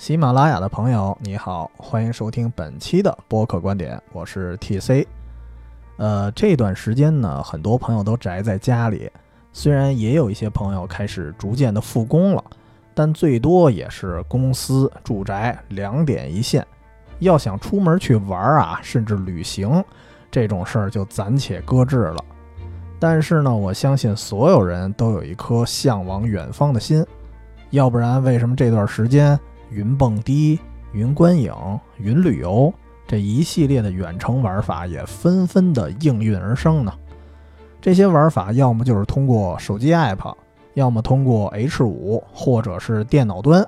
喜马拉雅的朋友，你好，欢迎收听本期的播客观点，我是 TC。呃，这段时间呢，很多朋友都宅在家里，虽然也有一些朋友开始逐渐的复工了，但最多也是公司、住宅两点一线。要想出门去玩啊，甚至旅行，这种事儿就暂且搁置了。但是呢，我相信所有人都有一颗向往远方的心，要不然为什么这段时间？云蹦迪、云观影、云旅游这一系列的远程玩法也纷纷的应运而生呢。这些玩法要么就是通过手机 app，要么通过 H 五或者是电脑端，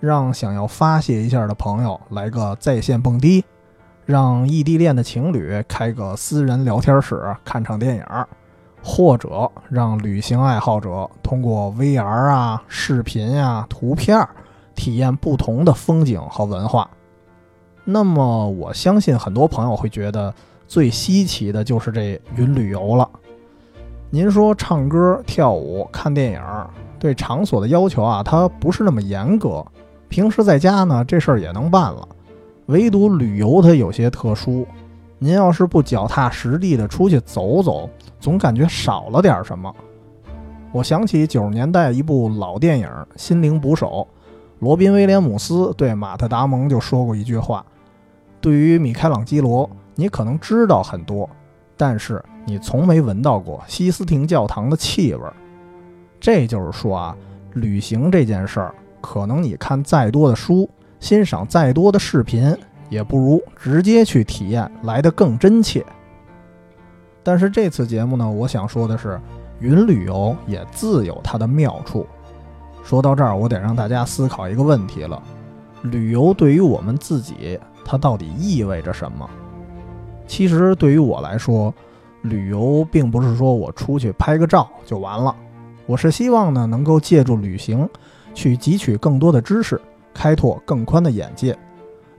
让想要发泄一下的朋友来个在线蹦迪，让异地恋的情侣开个私人聊天室看场电影，或者让旅行爱好者通过 VR 啊、视频呀、图片儿。体验不同的风景和文化，那么我相信很多朋友会觉得最稀奇的就是这云旅游了。您说唱歌、跳舞、看电影，对场所的要求啊，它不是那么严格。平时在家呢，这事儿也能办了。唯独旅游它有些特殊，您要是不脚踏实地的出去走走，总感觉少了点什么。我想起九十年代一部老电影《心灵捕手》。罗宾威廉姆斯对马特达蒙就说过一句话：“对于米开朗基罗，你可能知道很多，但是你从没闻到过西斯廷教堂的气味。”这就是说啊，旅行这件事儿，可能你看再多的书，欣赏再多的视频，也不如直接去体验来得更真切。但是这次节目呢，我想说的是，云旅游也自有它的妙处。说到这儿，我得让大家思考一个问题了：旅游对于我们自己，它到底意味着什么？其实对于我来说，旅游并不是说我出去拍个照就完了，我是希望呢能够借助旅行去汲取更多的知识，开拓更宽的眼界。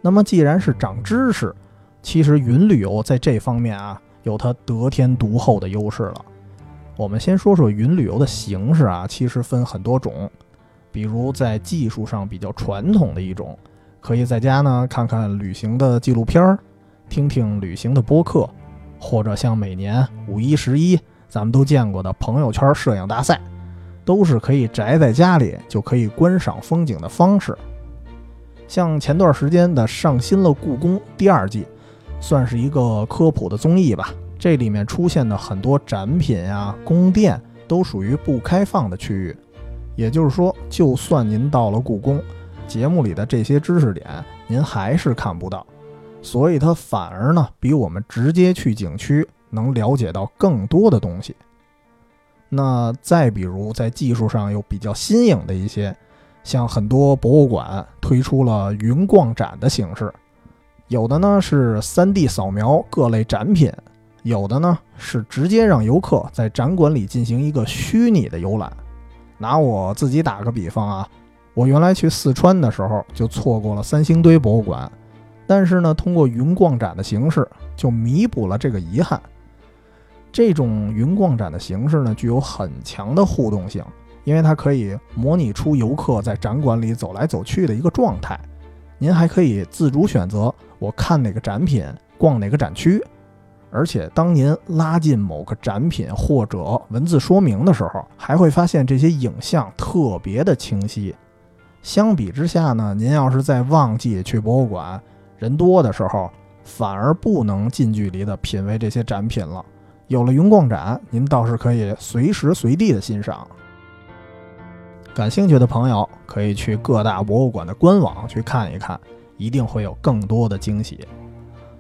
那么既然是长知识，其实云旅游在这方面啊有它得天独厚的优势了。我们先说说云旅游的形式啊，其实分很多种。比如在技术上比较传统的一种，可以在家呢看看旅行的纪录片儿，听听旅行的播客，或者像每年五一、十一咱们都见过的朋友圈摄影大赛，都是可以宅在家里就可以观赏风景的方式。像前段时间的上新了故宫第二季，算是一个科普的综艺吧。这里面出现的很多展品呀、宫殿都属于不开放的区域。也就是说，就算您到了故宫，节目里的这些知识点您还是看不到，所以它反而呢比我们直接去景区能了解到更多的东西。那再比如在技术上又比较新颖的一些，像很多博物馆推出了云逛展的形式，有的呢是 3D 扫描各类展品，有的呢是直接让游客在展馆里进行一个虚拟的游览。拿我自己打个比方啊，我原来去四川的时候就错过了三星堆博物馆，但是呢，通过云逛展的形式就弥补了这个遗憾。这种云逛展的形式呢，具有很强的互动性，因为它可以模拟出游客在展馆里走来走去的一个状态。您还可以自主选择我看哪个展品，逛哪个展区。而且，当您拉近某个展品或者文字说明的时候，还会发现这些影像特别的清晰。相比之下呢，您要是在旺季去博物馆，人多的时候，反而不能近距离的品味这些展品了。有了云逛展，您倒是可以随时随地的欣赏。感兴趣的朋友可以去各大博物馆的官网去看一看，一定会有更多的惊喜。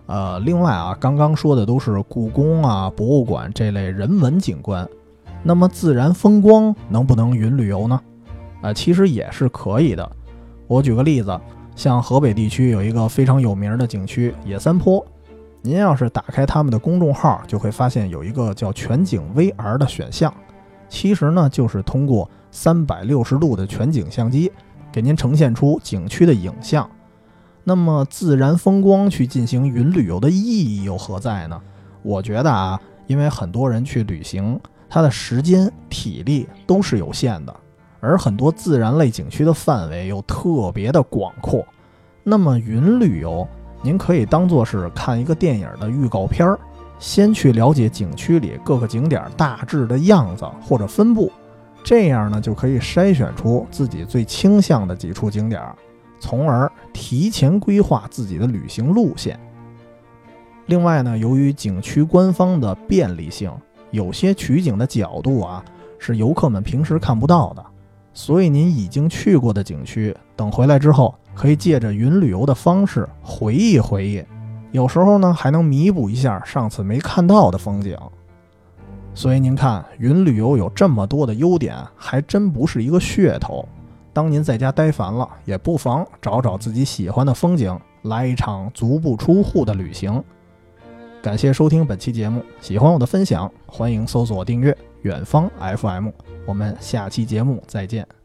呃，另外啊，刚刚说的都是故宫啊、博物馆这类人文景观，那么自然风光能不能云旅游呢？啊，其实也是可以的。我举个例子，像河北地区有一个非常有名的景区野三坡，您要是打开他们的公众号，就会发现有一个叫全景 VR 的选项，其实呢就是通过三百六十度的全景相机，给您呈现出景区的影像。那么自然风光去进行云旅游的意义又何在呢？我觉得啊，因为很多人去旅行，他的时间、体力都是有限的，而很多自然类景区的范围又特别的广阔。那么云旅游，您可以当做是看一个电影的预告片儿，先去了解景区里各个景点大致的样子或者分布，这样呢就可以筛选出自己最倾向的几处景点，从而提前规划自己的旅行路线。另外呢，由于景区官方的便利性，有些取景的角度啊是游客们平时看不到的，所以您已经去过的景区，等回来之后。可以借着云旅游的方式回忆回忆，有时候呢还能弥补一下上次没看到的风景。所以您看，云旅游有这么多的优点，还真不是一个噱头。当您在家待烦了，也不妨找找自己喜欢的风景，来一场足不出户的旅行。感谢收听本期节目，喜欢我的分享，欢迎搜索订阅远方 FM。我们下期节目再见。